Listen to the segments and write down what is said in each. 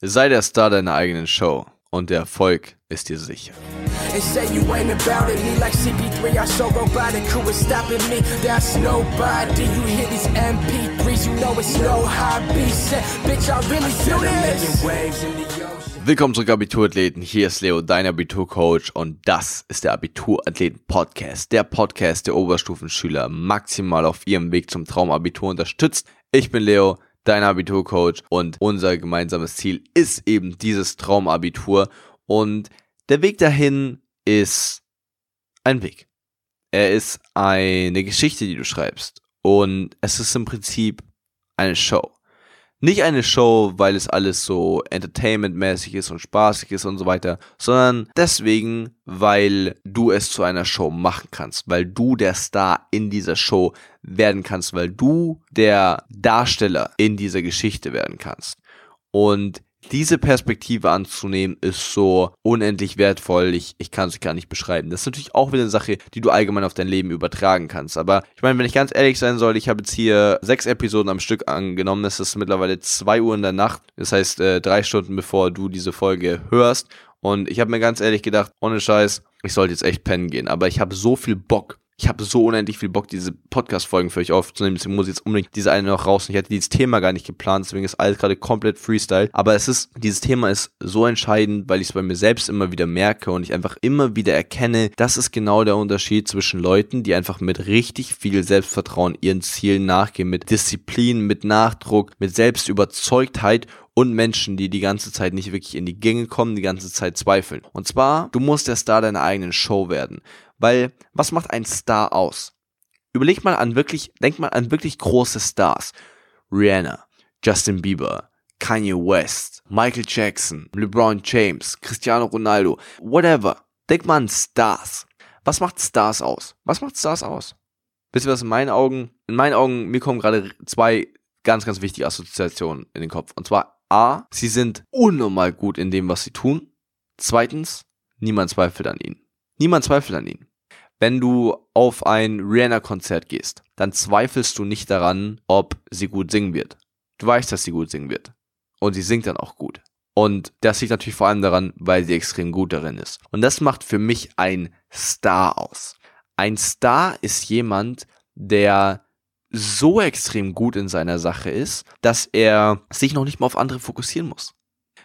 Sei der Star deiner eigenen Show und der Erfolg ist dir sicher. And say you ain't about it, me like CP3, I so robotic, who is stopping me? That's nobody. You hear these MP3s, you know it's no hobby. Set, bitch, I really feel this. waves in the ocean. Willkommen zurück, Abiturathleten. Hier ist Leo, dein Abiturcoach, und das ist der Abiturathleten-Podcast. Der Podcast der Oberstufenschüler maximal auf ihrem Weg zum Traumabitur unterstützt. Ich bin Leo, dein Abiturcoach, und unser gemeinsames Ziel ist eben dieses Traumabitur. Und der Weg dahin ist ein Weg. Er ist eine Geschichte, die du schreibst. Und es ist im Prinzip eine Show. Nicht eine Show, weil es alles so entertainmentmäßig ist und spaßig ist und so weiter, sondern deswegen, weil du es zu einer Show machen kannst, weil du der Star in dieser Show werden kannst, weil du der Darsteller in dieser Geschichte werden kannst. Und diese Perspektive anzunehmen, ist so unendlich wertvoll. Ich, ich kann es gar nicht beschreiben. Das ist natürlich auch wieder eine Sache, die du allgemein auf dein Leben übertragen kannst. Aber ich meine, wenn ich ganz ehrlich sein soll, ich habe jetzt hier sechs Episoden am Stück angenommen. Es ist mittlerweile zwei Uhr in der Nacht. Das heißt, äh, drei Stunden bevor du diese Folge hörst. Und ich habe mir ganz ehrlich gedacht, ohne Scheiß, ich sollte jetzt echt pennen gehen. Aber ich habe so viel Bock ich habe so unendlich viel Bock, diese Podcast-Folgen für euch aufzunehmen. Deswegen muss ich jetzt unbedingt diese eine noch raus. Ich hatte dieses Thema gar nicht geplant, deswegen ist alles gerade komplett Freestyle. Aber es ist, dieses Thema ist so entscheidend, weil ich es bei mir selbst immer wieder merke und ich einfach immer wieder erkenne, das ist genau der Unterschied zwischen Leuten, die einfach mit richtig viel Selbstvertrauen ihren Zielen nachgehen, mit Disziplin, mit Nachdruck, mit Selbstüberzeugtheit und Menschen, die die ganze Zeit nicht wirklich in die Gänge kommen, die ganze Zeit zweifeln. Und zwar, du musst der Star deiner eigenen Show werden. Weil, was macht ein Star aus? Überleg mal an wirklich, denk mal an wirklich große Stars. Rihanna, Justin Bieber, Kanye West, Michael Jackson, LeBron James, Cristiano Ronaldo, whatever. Denk mal an Stars. Was macht Stars aus? Was macht Stars aus? Wisst ihr was in meinen Augen? In meinen Augen, mir kommen gerade zwei ganz, ganz wichtige Assoziationen in den Kopf. Und zwar A, sie sind unnormal gut in dem, was sie tun. Zweitens, niemand zweifelt an ihnen. Niemand zweifelt an ihnen. Wenn du auf ein Rihanna-Konzert gehst, dann zweifelst du nicht daran, ob sie gut singen wird. Du weißt, dass sie gut singen wird. Und sie singt dann auch gut. Und das liegt natürlich vor allem daran, weil sie extrem gut darin ist. Und das macht für mich ein Star aus. Ein Star ist jemand, der so extrem gut in seiner Sache ist, dass er sich noch nicht mal auf andere fokussieren muss.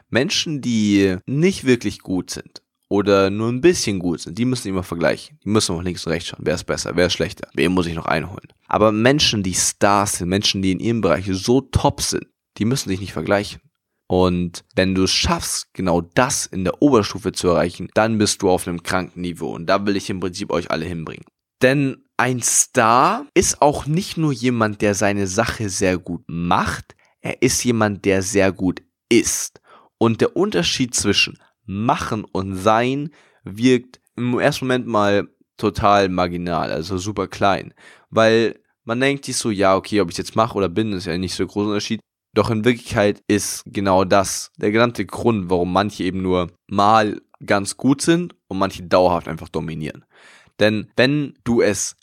Menschen, die nicht wirklich gut sind, oder nur ein bisschen gut sind, die müssen immer vergleichen. Die müssen auch links und rechts schauen. Wer ist besser, wer ist schlechter, wen muss ich noch einholen. Aber Menschen, die Stars sind, Menschen, die in ihrem Bereich so top sind, die müssen sich nicht vergleichen. Und wenn du es schaffst, genau das in der Oberstufe zu erreichen, dann bist du auf einem kranken Niveau. Und da will ich im Prinzip euch alle hinbringen. Denn ein Star ist auch nicht nur jemand, der seine Sache sehr gut macht, er ist jemand, der sehr gut ist. Und der Unterschied zwischen Machen und Sein wirkt im ersten Moment mal total marginal, also super klein. Weil man denkt sich so, ja, okay, ob ich jetzt mache oder bin, ist ja nicht so ein großer Unterschied. Doch in Wirklichkeit ist genau das der genannte Grund, warum manche eben nur mal ganz gut sind und manche dauerhaft einfach dominieren. Denn wenn du es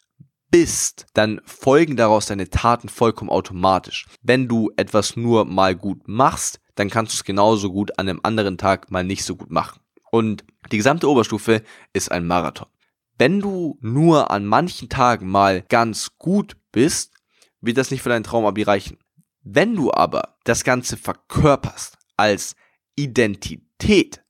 bist, dann folgen daraus deine Taten vollkommen automatisch. Wenn du etwas nur mal gut machst, dann kannst du es genauso gut an einem anderen Tag mal nicht so gut machen. Und die gesamte Oberstufe ist ein Marathon. Wenn du nur an manchen Tagen mal ganz gut bist, wird das nicht für deinen Traumabi reichen. Wenn du aber das Ganze verkörperst als Identität,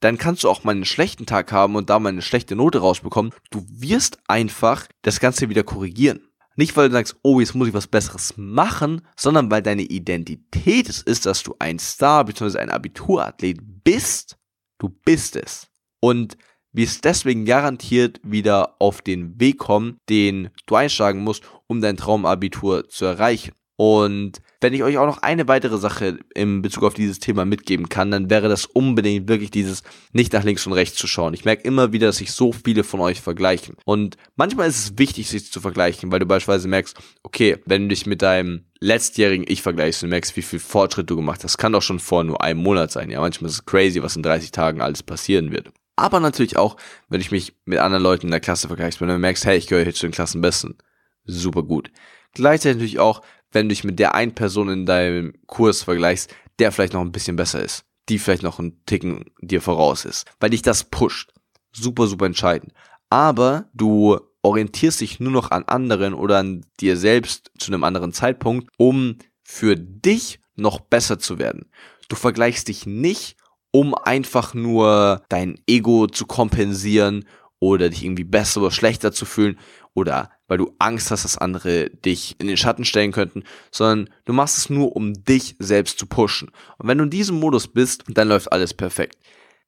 dann kannst du auch mal einen schlechten Tag haben und da mal eine schlechte Note rausbekommen. Du wirst einfach das Ganze wieder korrigieren. Nicht, weil du sagst, oh, jetzt muss ich was Besseres machen, sondern weil deine Identität es ist, dass du ein Star bzw. ein Abiturathlet bist. Du bist es. Und wirst deswegen garantiert wieder auf den Weg kommen, den du einschlagen musst, um dein Traumabitur zu erreichen. Und wenn ich euch auch noch eine weitere Sache in Bezug auf dieses Thema mitgeben kann, dann wäre das unbedingt wirklich dieses nicht nach links und rechts zu schauen. Ich merke immer wieder, dass sich so viele von euch vergleichen. Und manchmal ist es wichtig, sich zu vergleichen, weil du beispielsweise merkst, okay, wenn du dich mit deinem letztjährigen Ich vergleichst und merkst, wie viel Fortschritt du gemacht hast, kann doch schon vor nur einem Monat sein. Ja, manchmal ist es crazy, was in 30 Tagen alles passieren wird. Aber natürlich auch, wenn ich mich mit anderen Leuten in der Klasse vergleiche, wenn du merkst, hey, ich gehöre hier zu den Klassenbesten. Super gut. Gleichzeitig natürlich auch, wenn du dich mit der einen Person in deinem Kurs vergleichst, der vielleicht noch ein bisschen besser ist, die vielleicht noch einen Ticken dir voraus ist, weil dich das pusht. Super, super entscheidend. Aber du orientierst dich nur noch an anderen oder an dir selbst zu einem anderen Zeitpunkt, um für dich noch besser zu werden. Du vergleichst dich nicht, um einfach nur dein Ego zu kompensieren oder dich irgendwie besser oder schlechter zu fühlen oder weil du Angst hast, dass andere dich in den Schatten stellen könnten, sondern du machst es nur, um dich selbst zu pushen. Und wenn du in diesem Modus bist, dann läuft alles perfekt.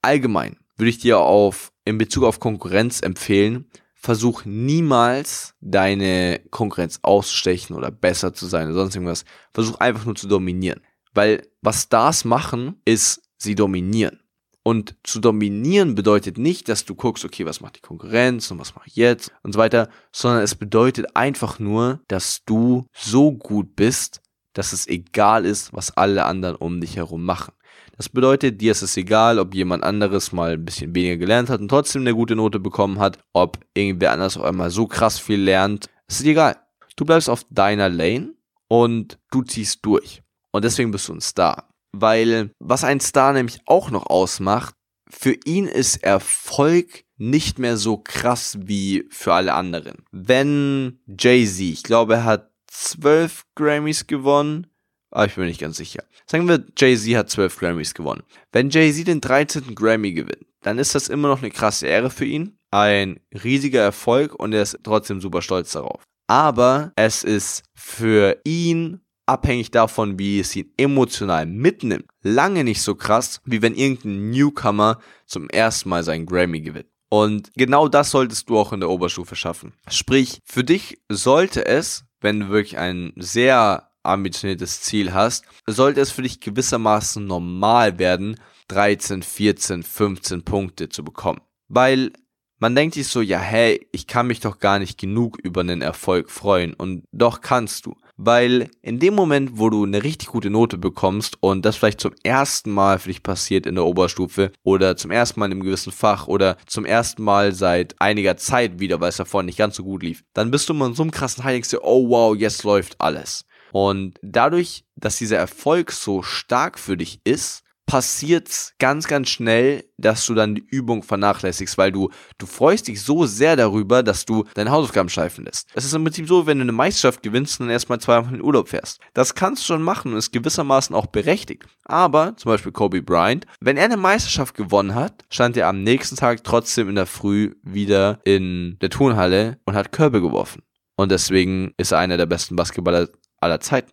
Allgemein würde ich dir auf, in Bezug auf Konkurrenz empfehlen, versuch niemals deine Konkurrenz auszustechen oder besser zu sein oder sonst irgendwas. Versuch einfach nur zu dominieren. Weil was Stars machen, ist, sie dominieren. Und zu dominieren bedeutet nicht, dass du guckst, okay, was macht die Konkurrenz und was mache ich jetzt und so weiter, sondern es bedeutet einfach nur, dass du so gut bist, dass es egal ist, was alle anderen um dich herum machen. Das bedeutet, dir ist es egal, ob jemand anderes mal ein bisschen weniger gelernt hat und trotzdem eine gute Note bekommen hat, ob irgendwer anders auf einmal so krass viel lernt. Es ist egal. Du bleibst auf deiner Lane und du ziehst durch. Und deswegen bist du ein Star. Weil was ein Star nämlich auch noch ausmacht, für ihn ist Erfolg nicht mehr so krass wie für alle anderen. Wenn Jay-Z, ich glaube, er hat zwölf Grammys gewonnen, aber ich bin mir nicht ganz sicher. Sagen wir, Jay-Z hat zwölf Grammys gewonnen. Wenn Jay-Z den 13. Grammy gewinnt, dann ist das immer noch eine krasse Ehre für ihn, ein riesiger Erfolg und er ist trotzdem super stolz darauf. Aber es ist für ihn abhängig davon, wie es ihn emotional mitnimmt, lange nicht so krass, wie wenn irgendein Newcomer zum ersten Mal seinen Grammy gewinnt. Und genau das solltest du auch in der Oberstufe schaffen. Sprich, für dich sollte es, wenn du wirklich ein sehr ambitioniertes Ziel hast, sollte es für dich gewissermaßen normal werden, 13, 14, 15 Punkte zu bekommen. Weil man denkt sich so, ja, hey, ich kann mich doch gar nicht genug über einen Erfolg freuen. Und doch kannst du. Weil in dem Moment, wo du eine richtig gute Note bekommst und das vielleicht zum ersten Mal für dich passiert in der Oberstufe oder zum ersten Mal in einem gewissen Fach oder zum ersten Mal seit einiger Zeit wieder, weil es davor nicht ganz so gut lief, dann bist du mal in so einem krassen High, denkst dir, oh wow, jetzt läuft alles. Und dadurch, dass dieser Erfolg so stark für dich ist, passiert's ganz, ganz schnell, dass du dann die Übung vernachlässigst, weil du, du freust dich so sehr darüber, dass du deine Hausaufgaben schleifen lässt. Es ist im Prinzip so, wenn du eine Meisterschaft gewinnst und dann erstmal zwei Wochen in Urlaub fährst. Das kannst du schon machen und ist gewissermaßen auch berechtigt. Aber, zum Beispiel Kobe Bryant, wenn er eine Meisterschaft gewonnen hat, stand er am nächsten Tag trotzdem in der Früh wieder in der Turnhalle und hat Körbe geworfen. Und deswegen ist er einer der besten Basketballer aller Zeiten.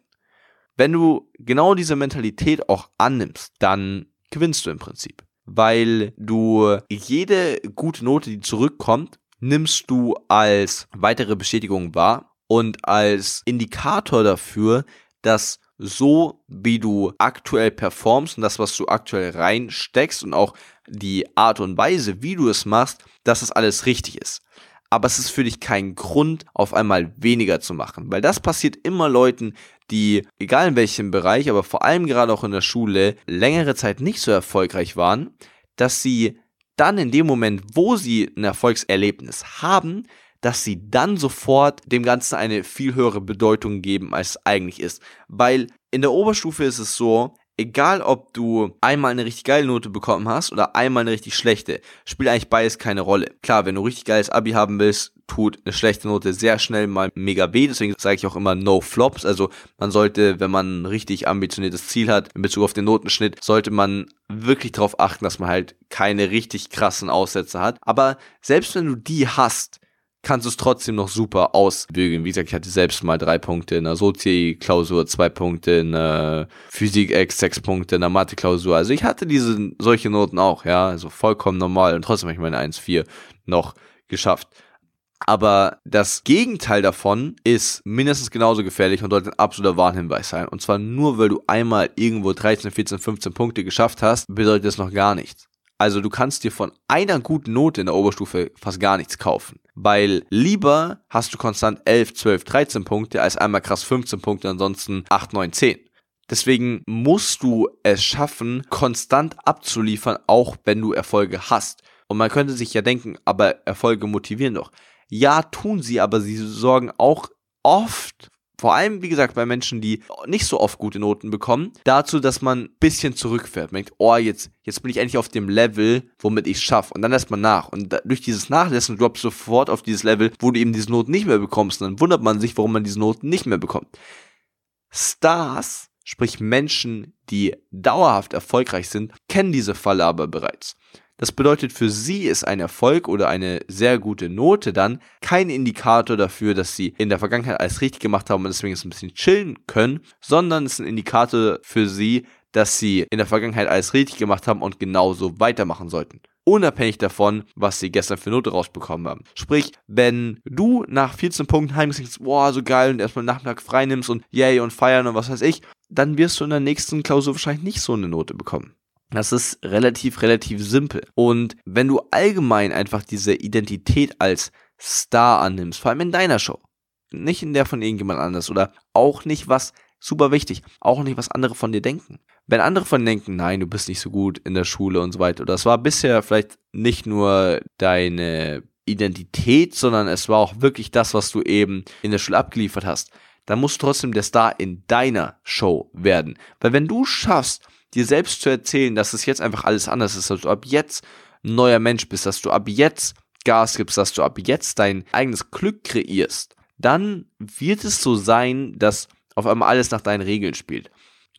Wenn du genau diese Mentalität auch annimmst, dann gewinnst du im Prinzip. Weil du jede gute Note, die zurückkommt, nimmst du als weitere Bestätigung wahr und als Indikator dafür, dass so wie du aktuell performst und das, was du aktuell reinsteckst und auch die Art und Weise, wie du es machst, dass das alles richtig ist aber es ist für dich kein Grund, auf einmal weniger zu machen. Weil das passiert immer Leuten, die, egal in welchem Bereich, aber vor allem gerade auch in der Schule, längere Zeit nicht so erfolgreich waren, dass sie dann in dem Moment, wo sie ein Erfolgserlebnis haben, dass sie dann sofort dem Ganzen eine viel höhere Bedeutung geben, als es eigentlich ist. Weil in der Oberstufe ist es so, egal ob du einmal eine richtig geile Note bekommen hast oder einmal eine richtig schlechte, spielt eigentlich beides keine Rolle. Klar, wenn du richtig geiles Abi haben willst, tut eine schlechte Note sehr schnell mal mega weh. Deswegen sage ich auch immer No Flops. Also man sollte, wenn man ein richtig ambitioniertes Ziel hat in Bezug auf den Notenschnitt, sollte man wirklich darauf achten, dass man halt keine richtig krassen Aussätze hat. Aber selbst wenn du die hast, kannst du es trotzdem noch super ausbügeln. Wie gesagt, ich hatte selbst mal drei Punkte in der Sozi-Klausur, zwei Punkte in der Physik-Ex, sechs Punkte in der Mathe-Klausur. Also ich hatte diese, solche Noten auch, ja, also vollkommen normal und trotzdem habe ich meine 1,4 noch geschafft. Aber das Gegenteil davon ist mindestens genauso gefährlich und sollte ein absoluter Warnhinweis sein. Und zwar nur, weil du einmal irgendwo 13, 14, 15 Punkte geschafft hast, bedeutet das noch gar nichts. Also du kannst dir von einer guten Note in der Oberstufe fast gar nichts kaufen. Weil lieber hast du konstant 11, 12, 13 Punkte als einmal krass 15 Punkte, ansonsten 8, 9, 10. Deswegen musst du es schaffen, konstant abzuliefern, auch wenn du Erfolge hast. Und man könnte sich ja denken, aber Erfolge motivieren doch. Ja, tun sie, aber sie sorgen auch oft vor allem, wie gesagt, bei Menschen, die nicht so oft gute Noten bekommen, dazu, dass man ein bisschen zurückfährt. Man denkt, oh, jetzt, jetzt bin ich endlich auf dem Level, womit ich schaffe. Und dann lässt man nach. Und da, durch dieses Nachlassen droppst du sofort auf dieses Level, wo du eben diese Noten nicht mehr bekommst. Und dann wundert man sich, warum man diese Noten nicht mehr bekommt. Stars, sprich Menschen, die dauerhaft erfolgreich sind, kennen diese Falle aber bereits. Das bedeutet, für sie ist ein Erfolg oder eine sehr gute Note dann kein Indikator dafür, dass sie in der Vergangenheit alles richtig gemacht haben und deswegen jetzt ein bisschen chillen können, sondern es ist ein Indikator für sie, dass sie in der Vergangenheit alles richtig gemacht haben und genauso weitermachen sollten. Unabhängig davon, was sie gestern für Note rausbekommen haben. Sprich, wenn du nach 14 Punkten heimgehst, boah, so geil und erstmal Nachmittag frei nimmst und yay und feiern und was weiß ich, dann wirst du in der nächsten Klausur wahrscheinlich nicht so eine Note bekommen. Das ist relativ, relativ simpel. Und wenn du allgemein einfach diese Identität als Star annimmst, vor allem in deiner Show, nicht in der von irgendjemand anders oder auch nicht was super wichtig, auch nicht was andere von dir denken. Wenn andere von dir denken, nein, du bist nicht so gut in der Schule und so weiter, oder es war bisher vielleicht nicht nur deine Identität, sondern es war auch wirklich das, was du eben in der Schule abgeliefert hast, dann musst du trotzdem der Star in deiner Show werden. Weil wenn du schaffst, dir selbst zu erzählen, dass es jetzt einfach alles anders ist, dass du ab jetzt ein neuer Mensch bist, dass du ab jetzt Gas gibst, dass du ab jetzt dein eigenes Glück kreierst, dann wird es so sein, dass auf einmal alles nach deinen Regeln spielt.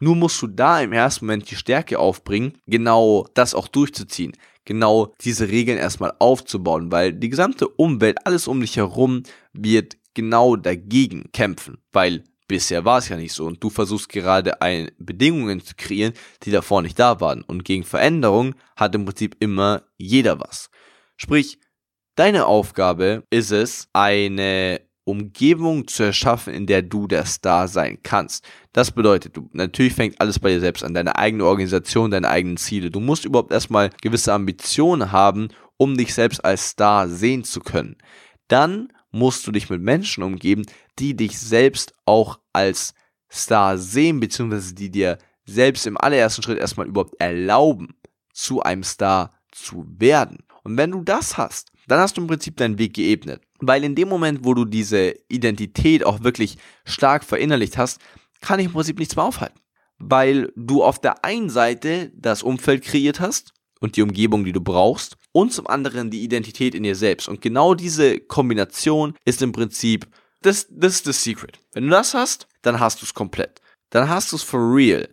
Nur musst du da im ersten Moment die Stärke aufbringen, genau das auch durchzuziehen, genau diese Regeln erstmal aufzubauen, weil die gesamte Umwelt, alles um dich herum wird genau dagegen kämpfen, weil Bisher war es ja nicht so und du versuchst gerade ein, Bedingungen zu kreieren, die davor nicht da waren. Und gegen Veränderung hat im Prinzip immer jeder was. Sprich, deine Aufgabe ist es, eine Umgebung zu erschaffen, in der du der Star sein kannst. Das bedeutet, du, natürlich fängt alles bei dir selbst an, deine eigene Organisation, deine eigenen Ziele. Du musst überhaupt erstmal gewisse Ambitionen haben, um dich selbst als Star sehen zu können. Dann musst du dich mit Menschen umgeben, die dich selbst auch als Star sehen, beziehungsweise die dir selbst im allerersten Schritt erstmal überhaupt erlauben, zu einem Star zu werden. Und wenn du das hast, dann hast du im Prinzip deinen Weg geebnet. Weil in dem Moment, wo du diese Identität auch wirklich stark verinnerlicht hast, kann ich im Prinzip nichts mehr aufhalten. Weil du auf der einen Seite das Umfeld kreiert hast und die Umgebung, die du brauchst, und zum anderen die Identität in dir selbst. Und genau diese Kombination ist im Prinzip, das, das ist das Secret. Wenn du das hast, dann hast du es komplett. Dann hast du es for real.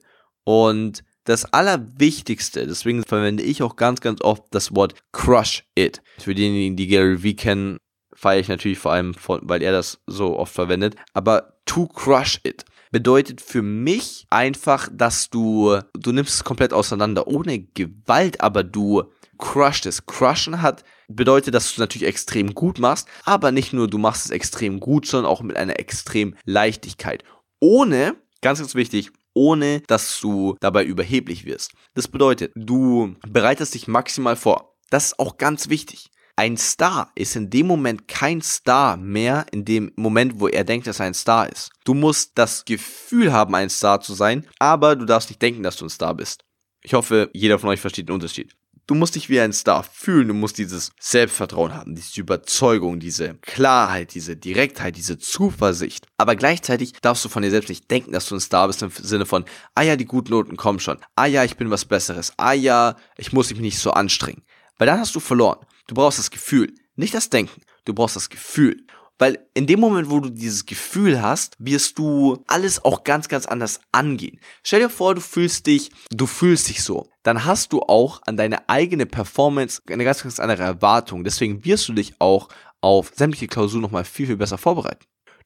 Und das Allerwichtigste, deswegen verwende ich auch ganz, ganz oft das Wort crush it. Für diejenigen, die Gary Vee kennen, feiere ich natürlich vor allem, weil er das so oft verwendet. Aber to crush it bedeutet für mich einfach, dass du, du nimmst es komplett auseinander, ohne Gewalt, aber du crushed es. Crushen hat bedeutet, dass du es natürlich extrem gut machst, aber nicht nur du machst es extrem gut, sondern auch mit einer extrem Leichtigkeit. Ohne, ganz, ganz wichtig, ohne dass du dabei überheblich wirst. Das bedeutet, du bereitest dich maximal vor. Das ist auch ganz wichtig. Ein Star ist in dem Moment kein Star mehr, in dem Moment, wo er denkt, dass er ein Star ist. Du musst das Gefühl haben, ein Star zu sein, aber du darfst nicht denken, dass du ein Star bist. Ich hoffe, jeder von euch versteht den Unterschied. Du musst dich wie ein Star fühlen, du musst dieses Selbstvertrauen haben, diese Überzeugung, diese Klarheit, diese Direktheit, diese Zuversicht. Aber gleichzeitig darfst du von dir selbst nicht denken, dass du ein Star bist im Sinne von, ah ja, die guten Noten kommen schon. Ah ja, ich bin was Besseres. Ah ja, ich muss mich nicht so anstrengen. Weil dann hast du verloren. Du brauchst das Gefühl, nicht das Denken. Du brauchst das Gefühl. Weil in dem Moment, wo du dieses Gefühl hast, wirst du alles auch ganz, ganz anders angehen. Stell dir vor, du fühlst dich, du fühlst dich so. Dann hast du auch an deine eigene Performance eine ganz, ganz andere Erwartung. Deswegen wirst du dich auch auf sämtliche Klausuren nochmal viel, viel besser vorbereiten.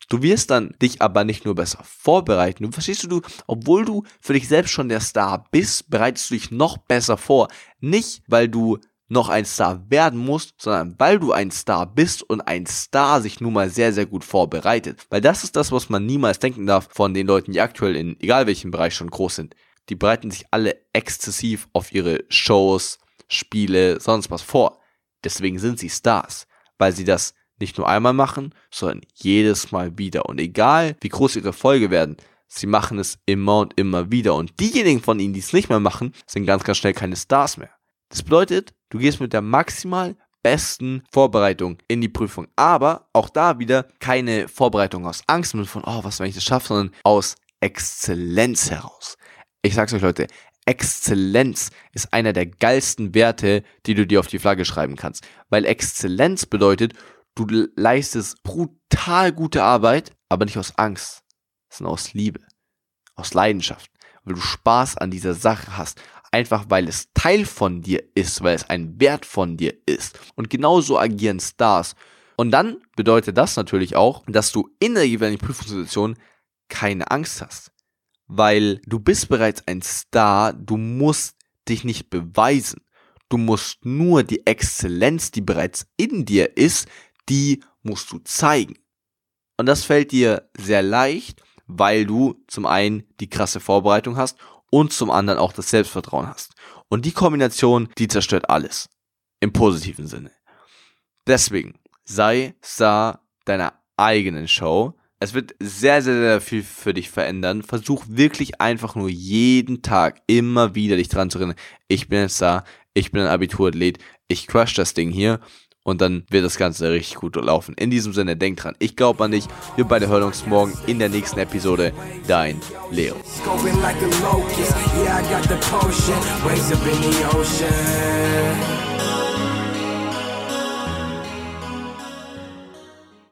Du wirst dann dich aber nicht nur besser vorbereiten. Du verstehst du, obwohl du für dich selbst schon der Star bist, bereitest du dich noch besser vor. Nicht, weil du noch ein Star werden musst, sondern weil du ein Star bist und ein Star sich nun mal sehr, sehr gut vorbereitet. Weil das ist das, was man niemals denken darf von den Leuten, die aktuell in egal welchem Bereich schon groß sind. Die bereiten sich alle exzessiv auf ihre Shows, Spiele, sonst was vor. Deswegen sind sie Stars, weil sie das nicht nur einmal machen, sondern jedes Mal wieder. Und egal, wie groß ihre Erfolge werden, sie machen es immer und immer wieder. Und diejenigen von ihnen, die es nicht mehr machen, sind ganz, ganz schnell keine Stars mehr. Das bedeutet, du gehst mit der maximal besten Vorbereitung in die Prüfung. Aber auch da wieder keine Vorbereitung aus Angst von, oh, was, wenn ich das schaffe, sondern aus Exzellenz heraus. Ich sag's euch, Leute, Exzellenz ist einer der geilsten Werte, die du dir auf die Flagge schreiben kannst. Weil Exzellenz bedeutet, du leistest brutal gute Arbeit, aber nicht aus Angst, sondern aus Liebe, aus Leidenschaft, weil du Spaß an dieser Sache hast. Einfach weil es Teil von dir ist, weil es ein Wert von dir ist. Und genauso agieren Stars. Und dann bedeutet das natürlich auch, dass du in der jeweiligen Prüfungssituation keine Angst hast weil du bist bereits ein Star, du musst dich nicht beweisen. Du musst nur die Exzellenz, die bereits in dir ist, die musst du zeigen. Und das fällt dir sehr leicht, weil du zum einen die krasse Vorbereitung hast und zum anderen auch das Selbstvertrauen hast. Und die Kombination, die zerstört alles. Im positiven Sinne. Deswegen sei Star deiner eigenen Show es wird sehr, sehr, sehr viel für dich verändern. Versuch wirklich einfach nur jeden Tag immer wieder dich dran zu erinnern. Ich bin jetzt da, ich bin ein Abiturathlet, ich crush das Ding hier und dann wird das Ganze richtig gut laufen. In diesem Sinne, denk dran, ich glaube an dich. Wir beide hören uns morgen in der nächsten Episode. Dein Leo. Like